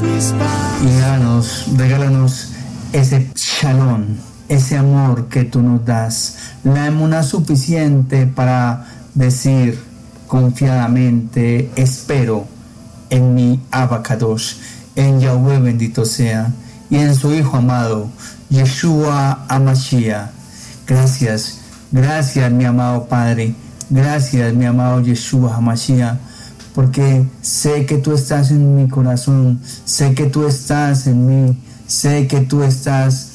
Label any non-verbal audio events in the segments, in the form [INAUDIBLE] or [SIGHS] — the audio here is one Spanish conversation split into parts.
Y regálanos, ese shalom, ese amor que tú nos das, la emuna suficiente para decir confiadamente, espero en mi abacados, en Yahweh bendito sea, y en su Hijo amado, Yeshua Amashia. Gracias, gracias mi amado Padre, gracias mi amado Yeshua Amashia porque sé que tú estás en mi corazón, sé que tú estás en mí, sé que tú estás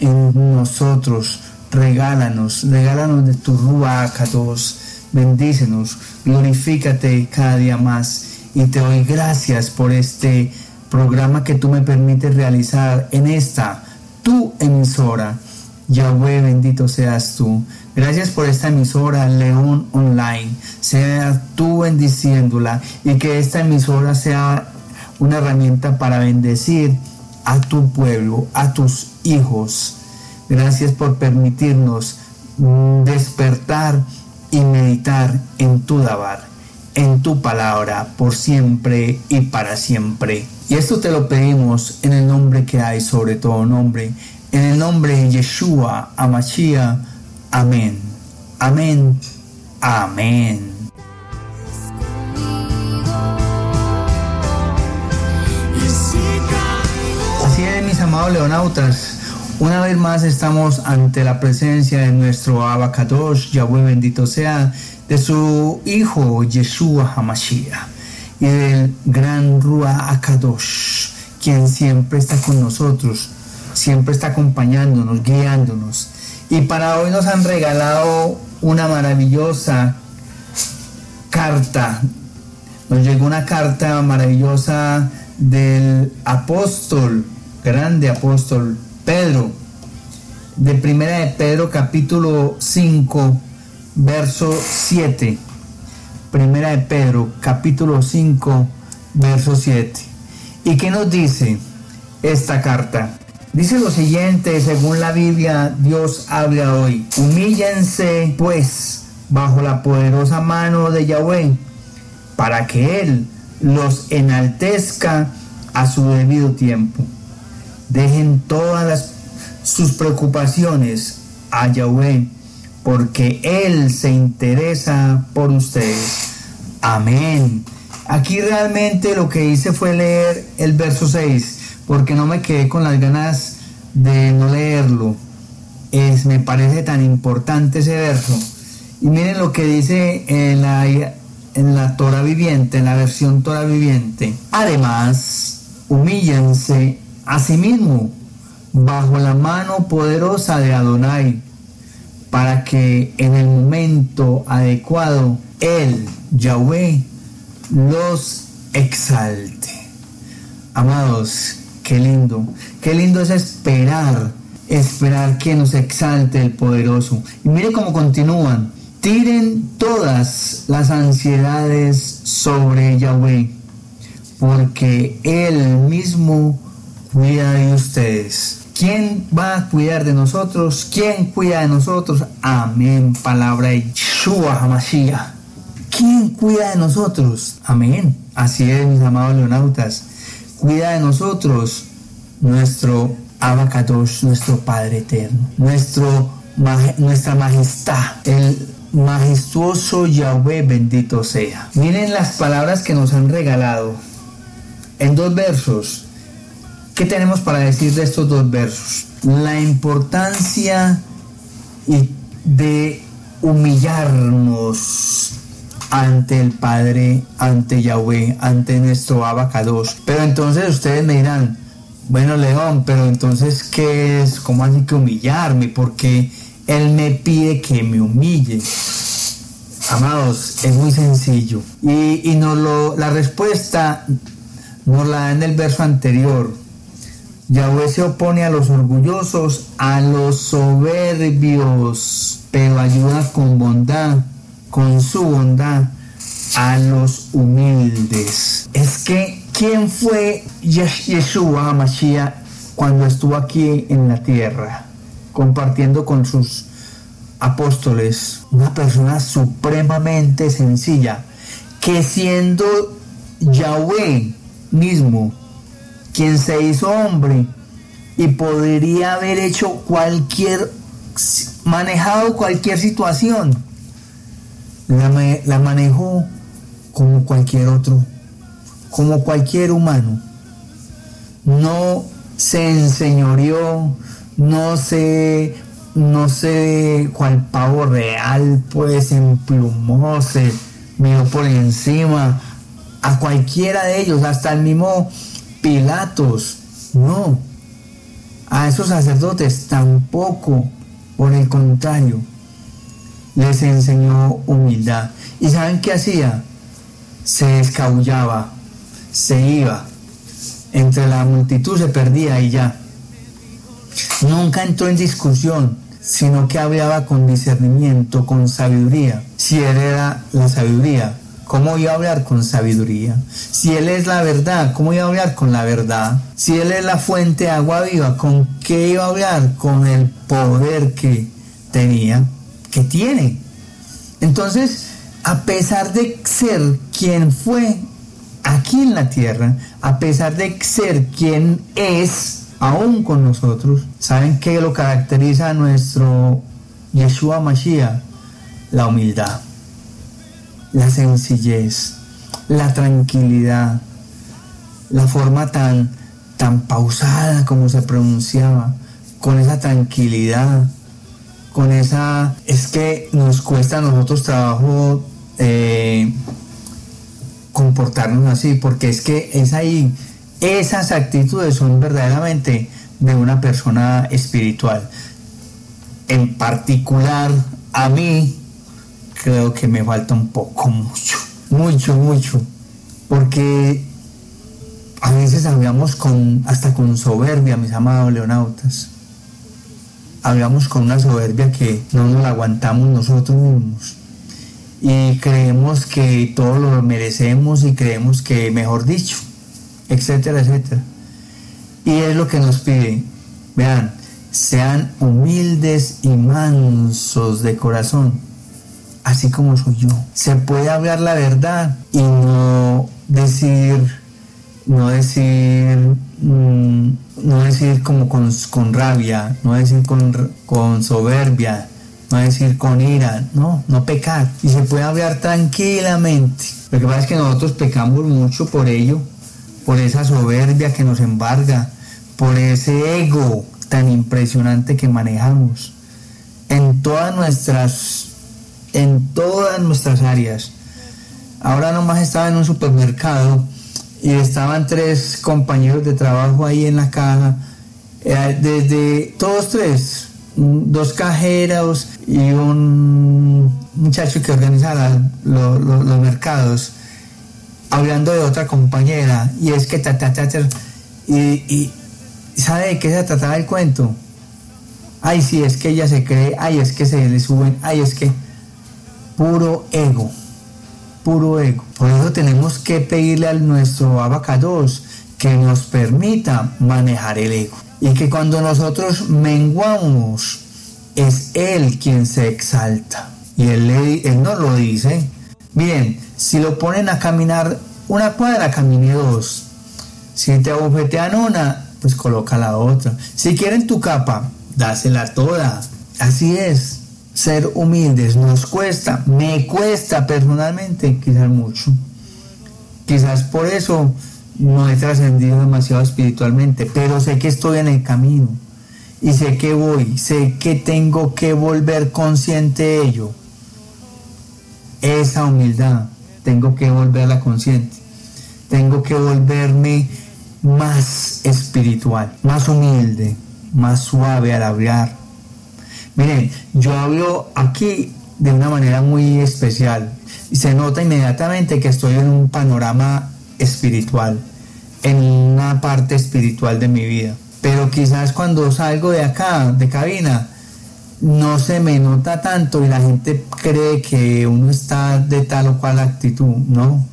en nosotros. Regálanos, regálanos de tu Ruach todos, bendícenos, glorifícate cada día más y te doy gracias por este programa que tú me permites realizar en esta tu emisora. Yahweh, bendito seas tú. Gracias por esta emisora León Online. Sea tú bendiciéndola y que esta emisora sea una herramienta para bendecir a tu pueblo, a tus hijos. Gracias por permitirnos despertar y meditar en tu Dabar, en tu palabra, por siempre y para siempre. Y esto te lo pedimos en el nombre que hay sobre todo nombre, en el nombre de Yeshua, Amashia, Amén. Amén. Amén. Así es, mis amados leonautas. Una vez más estamos ante la presencia de nuestro Abacadosh, Yahweh bendito sea, de su Hijo Yeshua Hamashiach y del gran Ruach Akadosh, quien siempre está con nosotros, siempre está acompañándonos, guiándonos y para hoy nos han regalado una maravillosa carta. Nos llegó una carta maravillosa del apóstol, grande apóstol Pedro, de Primera de Pedro capítulo 5, verso 7. Primera de Pedro capítulo 5, verso 7. ¿Y qué nos dice esta carta? Dice lo siguiente, según la Biblia, Dios habla hoy. Humíllense pues bajo la poderosa mano de Yahweh, para que Él los enaltezca a su debido tiempo. Dejen todas sus preocupaciones a Yahweh, porque Él se interesa por ustedes. Amén. Aquí realmente lo que hice fue leer el verso 6 porque no me quedé con las ganas de no leerlo. Es, me parece tan importante ese verso. Y miren lo que dice en la, en la Torah viviente, en la versión Torah viviente. Además, humíllense a sí mismo bajo la mano poderosa de Adonai, para que en el momento adecuado Él, Yahweh, los exalte. Amados, Qué lindo, qué lindo es esperar, esperar que nos exalte el poderoso. Y mire cómo continúan. Tiren todas las ansiedades sobre Yahweh, porque Él mismo cuida de ustedes. ¿Quién va a cuidar de nosotros? ¿Quién cuida de nosotros? Amén. Palabra de Yeshua HaMashiach. ¿Quién cuida de nosotros? Amén. Así es, mis amados leonautas cuida de nosotros nuestro Abacadosh, nuestro Padre Eterno, nuestro, nuestra majestad, el majestuoso Yahweh bendito sea. Miren las palabras que nos han regalado en dos versos. ¿Qué tenemos para decir de estos dos versos? La importancia de humillarnos ante el Padre, ante Yahweh, ante nuestro abacados. Pero entonces ustedes me dirán, bueno León, pero entonces ¿qué es? ¿Cómo así que humillarme? Porque Él me pide que me humille. Amados, es muy sencillo. Y, y lo, la respuesta nos la da en el verso anterior. Yahweh se opone a los orgullosos, a los soberbios, pero ayuda con bondad con su bondad a los humildes. Es que, ¿quién fue Yeshua Mashiach cuando estuvo aquí en la tierra, compartiendo con sus apóstoles? Una persona supremamente sencilla, que siendo Yahweh mismo, quien se hizo hombre y podría haber hecho cualquier, manejado cualquier situación, la, la manejó como cualquier otro, como cualquier humano. No se enseñoreó, no se, no sé cuál pavo real, pues emplumó, se miró por encima a cualquiera de ellos, hasta el mismo Pilatos, no, a esos sacerdotes tampoco, por el contrario, les enseñó humildad. ¿Y saben qué hacía? Se escabullaba, se iba, entre la multitud se perdía y ya. Nunca entró en discusión, sino que hablaba con discernimiento, con sabiduría. Si él era la sabiduría, ¿cómo iba a hablar con sabiduría? Si Él es la verdad, ¿cómo iba a hablar con la verdad? Si Él es la fuente de agua viva, ¿con qué iba a hablar? Con el poder que tenía, que tiene. Entonces, a pesar de ser quien fue aquí en la tierra, a pesar de ser quien es aún con nosotros, ¿saben qué lo caracteriza a nuestro Yeshua Mashiach? La humildad la sencillez, la tranquilidad, la forma tan, tan pausada como se pronunciaba, con esa tranquilidad, con esa... Es que nos cuesta a nosotros trabajo eh, comportarnos así, porque es que es ahí, esas actitudes son verdaderamente de una persona espiritual. En particular, a mí, creo que me falta un poco, mucho, mucho, mucho, porque a veces hablamos con, hasta con soberbia, mis amados leonautas. Hablamos con una soberbia que no nos la aguantamos nosotros mismos. Y creemos que todo lo merecemos y creemos que, mejor dicho, etcétera, etcétera. Y es lo que nos pide. Vean, sean humildes y mansos de corazón así como soy yo. Se puede hablar la verdad y no decir, no decir, mm, no decir como con, rabia, no decir con, con soberbia, no decir con ira, no, no pecar. Y se puede hablar tranquilamente. Lo que pasa es que nosotros pecamos mucho por ello, por esa soberbia que nos embarga, por ese ego tan impresionante que manejamos. En todas nuestras en todas nuestras áreas. Ahora nomás estaba en un supermercado y estaban tres compañeros de trabajo ahí en la caja, eh, desde todos tres, dos cajeros y un muchacho que organizaba los mercados, hablando de otra compañera, y es que ta, ta, ta, y, y ¿sabe de qué se trataba el cuento? Ay, sí, es que ella se cree, ay, es que se le suben, ay, es que puro ego, puro ego. Por eso tenemos que pedirle a nuestro abacados que nos permita manejar el ego. Y que cuando nosotros menguamos, es Él quien se exalta. Y Él, él nos lo dice. Bien, si lo ponen a caminar una cuadra, camine dos. Si te abofetean una, pues coloca la otra. Si quieren tu capa, dásela toda. Así es ser humildes nos cuesta, me cuesta personalmente quizás mucho. Quizás por eso no he trascendido demasiado espiritualmente, pero sé que estoy en el camino y sé que voy, sé que tengo que volver consciente de ello. Esa humildad, tengo que volverla consciente. Tengo que volverme más espiritual, más humilde, más suave al hablar, Miren, yo hablo aquí de una manera muy especial y se nota inmediatamente que estoy en un panorama espiritual, en una parte espiritual de mi vida. Pero quizás cuando salgo de acá, de cabina, no se me nota tanto y la gente cree que uno está de tal o cual actitud. No,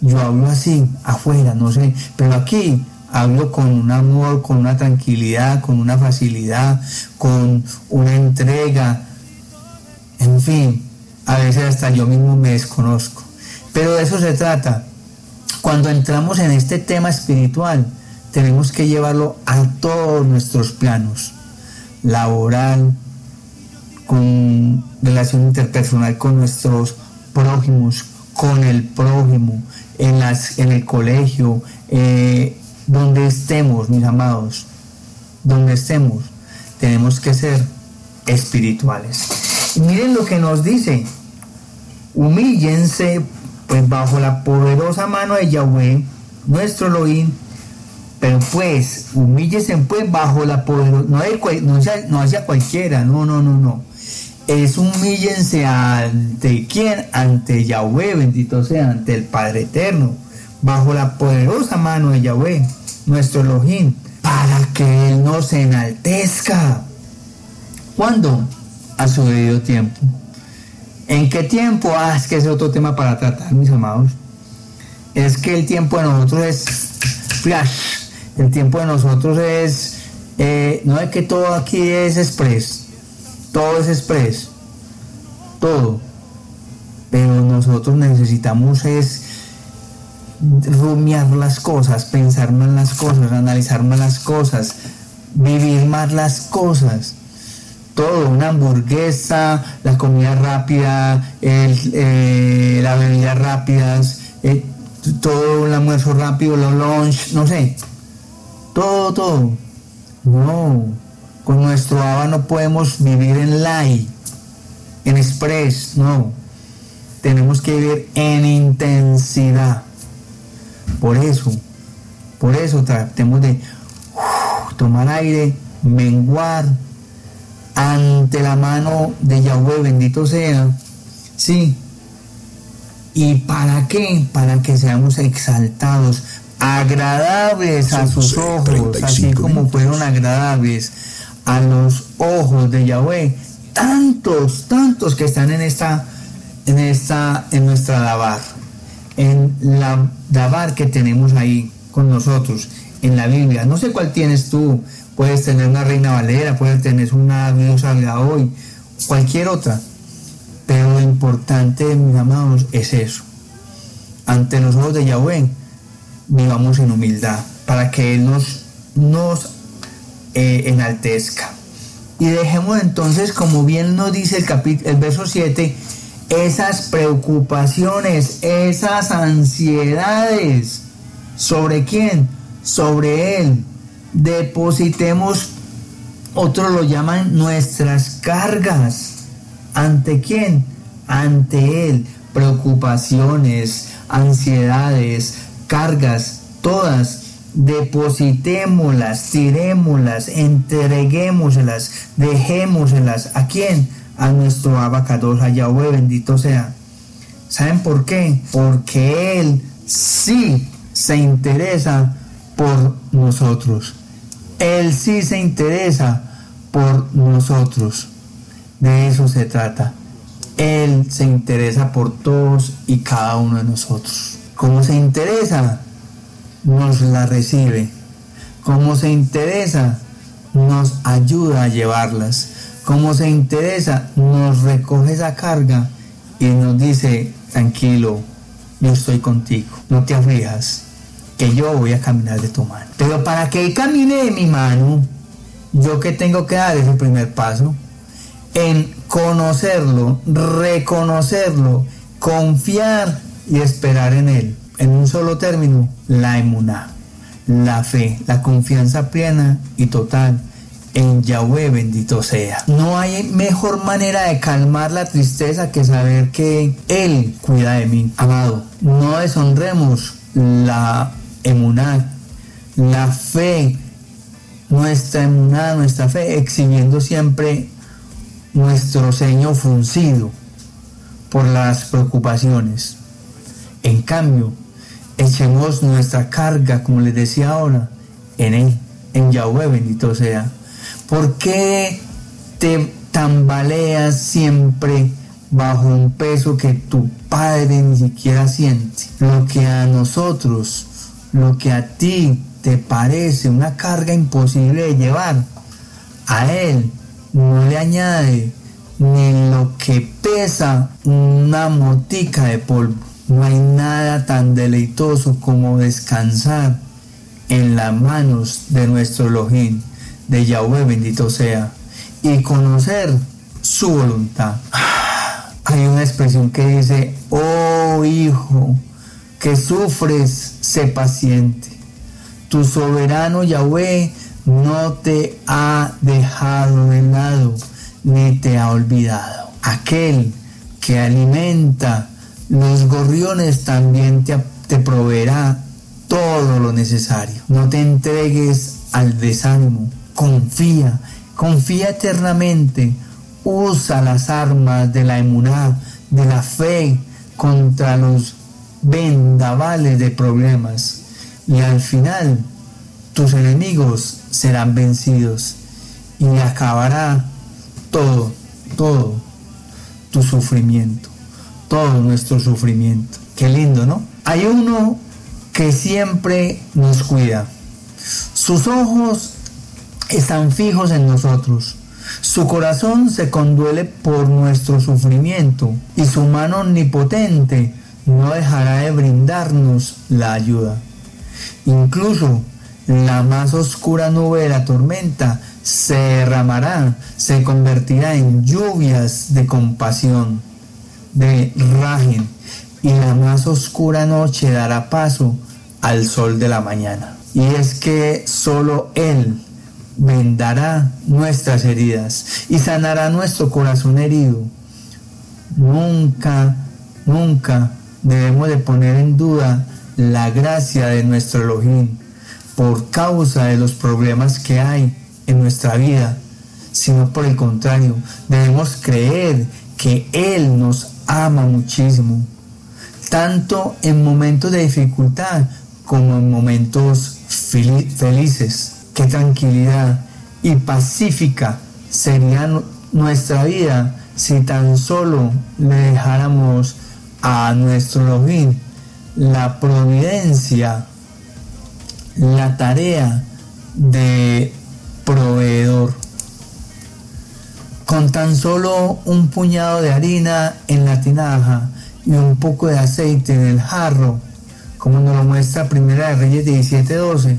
yo hablo así, afuera, no sé, pero aquí hablo con un amor, con una tranquilidad, con una facilidad, con una entrega, en fin, a veces hasta yo mismo me desconozco. Pero de eso se trata. Cuando entramos en este tema espiritual, tenemos que llevarlo a todos nuestros planos, laboral, con relación interpersonal con nuestros prójimos, con el prójimo, en, las, en el colegio, eh, donde estemos, mis amados, donde estemos, tenemos que ser espirituales. Miren lo que nos dice, humíllense pues bajo la poderosa mano de Yahweh, nuestro Elohim, pero pues, humíllese pues bajo la poderosa, no, no, no hacia cualquiera, no, no, no, no. Es humíllense ante quién, ante Yahweh, bendito sea, ante el Padre Eterno, bajo la poderosa mano de Yahweh, nuestro Elohim, para que Él nos enaltezca. ¿Cuándo? A su debido tiempo. ¿En qué tiempo? Ah, es que es otro tema para tratar, mis amados. Es que el tiempo de nosotros es flash el tiempo de nosotros es, eh, no es que todo aquí es express, todo es express, todo. Pero nosotros necesitamos es rumiar las cosas, pensar más las cosas, analizar más las cosas, vivir más las cosas. Todo, una hamburguesa, la comida rápida, eh, las bebidas rápidas, eh, todo el almuerzo rápido, los lunch, no sé, todo, todo. No, con nuestro ABA no podemos vivir en light, en express, no. Tenemos que vivir en intensidad. Por eso, por eso tratemos de tomar aire, menguar ante la mano de Yahweh, bendito sea. Sí. ¿Y para qué? Para que seamos exaltados, agradables a sus ojos, así como fueron agradables a los ojos de Yahweh. Tantos, tantos que están en esta, en esta, en nuestra Dabar, en la Dabar que tenemos ahí con nosotros, en la Biblia. No sé cuál tienes tú, puedes tener una Reina Valera, puedes tener una Dios salga hoy, cualquier otra. Pero lo importante, mis amados, es eso. Ante los ojos de Yahweh, vivamos en humildad, para que Él nos, nos eh, enaltezca. Y dejemos entonces, como bien nos dice el, el verso 7, esas preocupaciones, esas ansiedades. ¿Sobre quién? Sobre Él. Depositemos, otros lo llaman nuestras cargas. ¿Ante quién? Ante Él. Preocupaciones, ansiedades, cargas, todas, depositémoslas, tirémoslas, entreguémoslas, dejémoslas. ¿A quién? A nuestro abacados, a Yahweh, bendito sea. ¿Saben por qué? Porque Él sí se interesa por nosotros. Él sí se interesa por nosotros. De eso se trata. Él se interesa por todos y cada uno de nosotros. Como se interesa, nos la recibe. Como se interesa, nos ayuda a llevarlas. Como se interesa, nos recoge esa carga y nos dice, tranquilo, yo estoy contigo, no te aflijas, que yo voy a caminar de tu mano. Pero para que Él camine de mi mano, yo que tengo que dar ese primer paso, en conocerlo, reconocerlo, confiar y esperar en Él. En un solo término, la emuná, la fe, la confianza plena y total en Yahweh bendito sea. No hay mejor manera de calmar la tristeza que saber que Él cuida de mí. Amado, no deshonremos la emuná, la fe, nuestra emuná, nuestra fe, exhibiendo siempre nuestro ceño fruncido por las preocupaciones. En cambio, echemos nuestra carga, como les decía ahora, en Él, en Yahweh, bendito sea. ¿Por qué te tambaleas siempre bajo un peso que tu Padre ni siquiera siente? Lo que a nosotros, lo que a ti te parece una carga imposible de llevar, a Él no le añade ni lo que pesa una motica de polvo. No hay nada tan deleitoso como descansar en las manos de nuestro Elohim, de Yahweh bendito sea, y conocer su voluntad. [SIGHS] Hay una expresión que dice, oh hijo, que sufres, sé paciente. Tu soberano Yahweh no te ha dejado de lado, ni te ha olvidado. Aquel que alimenta los gorriones también te, te proveerá todo lo necesario. No te entregues al desánimo. Confía, confía eternamente. Usa las armas de la emuná, de la fe contra los vendavales de problemas. Y al final tus enemigos serán vencidos y acabará todo, todo tu sufrimiento, todo nuestro sufrimiento. Qué lindo, ¿no? Hay uno que siempre nos cuida. Sus ojos están fijos en nosotros. Su corazón se conduele por nuestro sufrimiento y su mano omnipotente no dejará de brindarnos la ayuda. Incluso la más oscura nube de la tormenta se derramará, se convertirá en lluvias de compasión, de rajen, y la más oscura noche dará paso al sol de la mañana. Y es que solo Él vendará nuestras heridas y sanará nuestro corazón herido. Nunca, nunca debemos de poner en duda la gracia de nuestro Elohim por causa de los problemas que hay en nuestra vida, sino por el contrario, debemos creer que Él nos ama muchísimo, tanto en momentos de dificultad como en momentos felices. Qué tranquilidad y pacífica sería nuestra vida si tan solo le dejáramos a nuestro Elohim la providencia la tarea de proveedor. Con tan solo un puñado de harina en la tinaja y un poco de aceite en el jarro, como nos lo muestra Primera de Reyes 17:12,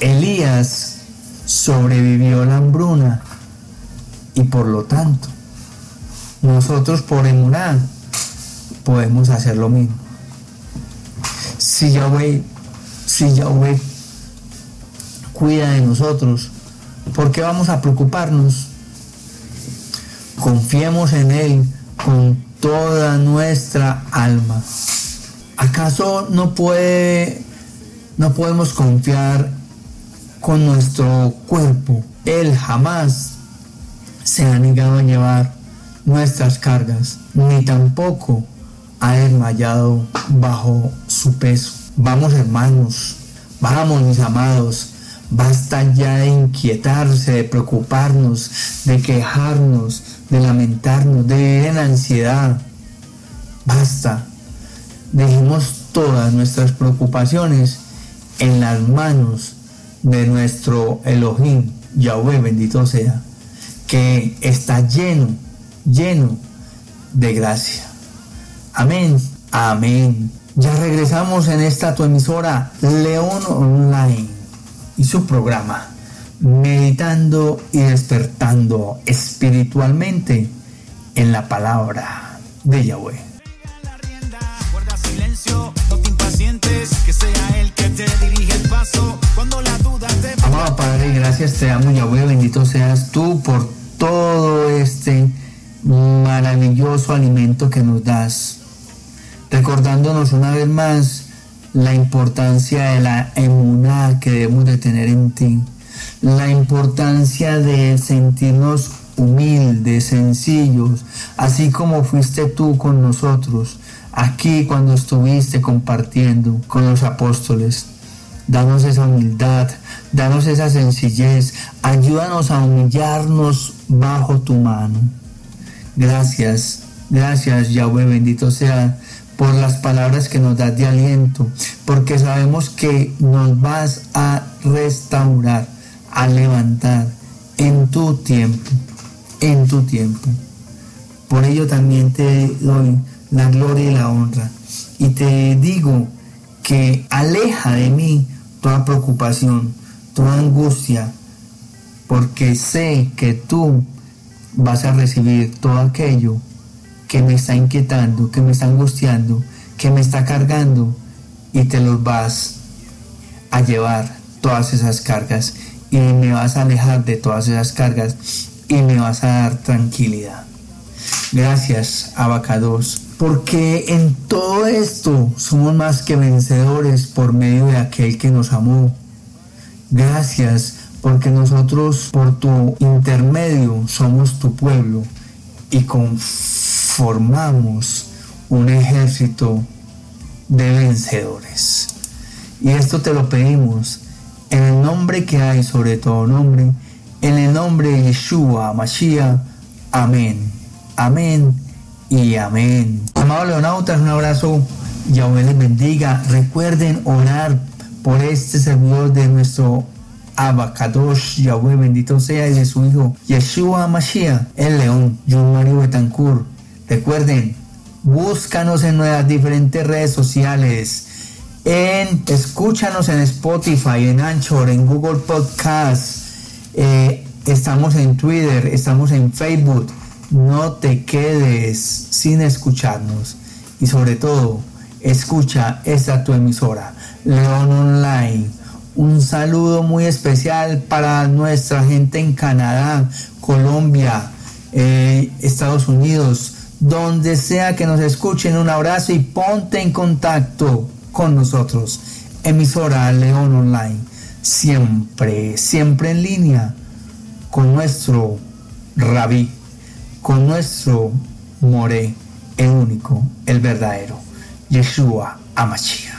Elías sobrevivió la hambruna y por lo tanto nosotros por emunar podemos hacer lo mismo. Si Yahweh si Yahweh cuida de nosotros, ¿por qué vamos a preocuparnos? Confiemos en Él con toda nuestra alma. ¿Acaso no puede, no podemos confiar con nuestro cuerpo? Él jamás se ha negado a llevar nuestras cargas, ni tampoco ha desmayado bajo su peso. Vamos hermanos, vamos mis amados, basta ya de inquietarse, de preocuparnos, de quejarnos, de lamentarnos, de vivir en ansiedad. Basta, dejemos todas nuestras preocupaciones en las manos de nuestro Elohim, Yahweh bendito sea, que está lleno, lleno de gracia. Amén, amén. Ya regresamos en esta tu emisora León Online y su programa Meditando y despertando espiritualmente en la palabra de Yahweh. Amado Padre, gracias te amo Yahweh, bendito seas tú por todo este maravilloso alimento que nos das. Recordándonos una vez más la importancia de la emuná que debemos de tener en ti, la importancia de sentirnos humildes, sencillos, así como fuiste tú con nosotros, aquí cuando estuviste compartiendo con los apóstoles. Danos esa humildad, danos esa sencillez, ayúdanos a humillarnos bajo tu mano. Gracias, gracias Yahweh, bendito sea por las palabras que nos das de aliento, porque sabemos que nos vas a restaurar, a levantar en tu tiempo, en tu tiempo. Por ello también te doy la gloria y la honra. Y te digo que aleja de mí toda preocupación, toda angustia, porque sé que tú vas a recibir todo aquello que me está inquietando, que me está angustiando, que me está cargando y te los vas a llevar todas esas cargas y me vas a alejar de todas esas cargas y me vas a dar tranquilidad. Gracias, Abacados, porque en todo esto somos más que vencedores por medio de aquel que nos amó. Gracias, porque nosotros por tu intermedio somos tu pueblo y conformamos un ejército de vencedores. Y esto te lo pedimos en el nombre que hay sobre todo nombre, en el nombre de Yeshua, Mashiach. Amén. Amén y amén. Amados leonautas, un abrazo. Yahweh les bendiga. Recuerden orar por este servidor de nuestro Abacadosh, Yahweh bendito sea, y de su hijo Yeshua Mashiach, el león, John Mario Betancourt. Recuerden, búscanos en nuestras diferentes redes sociales. En, escúchanos en Spotify, en Anchor, en Google Podcast. Eh, estamos en Twitter, estamos en Facebook. No te quedes sin escucharnos. Y sobre todo, escucha esta tu emisora, León Online un saludo muy especial para nuestra gente en Canadá, Colombia, eh, Estados Unidos, donde sea que nos escuchen. Un abrazo y ponte en contacto con nosotros. Emisora León Online. Siempre, siempre en línea con nuestro rabí, con nuestro more, el único, el verdadero, Yeshua Amachia.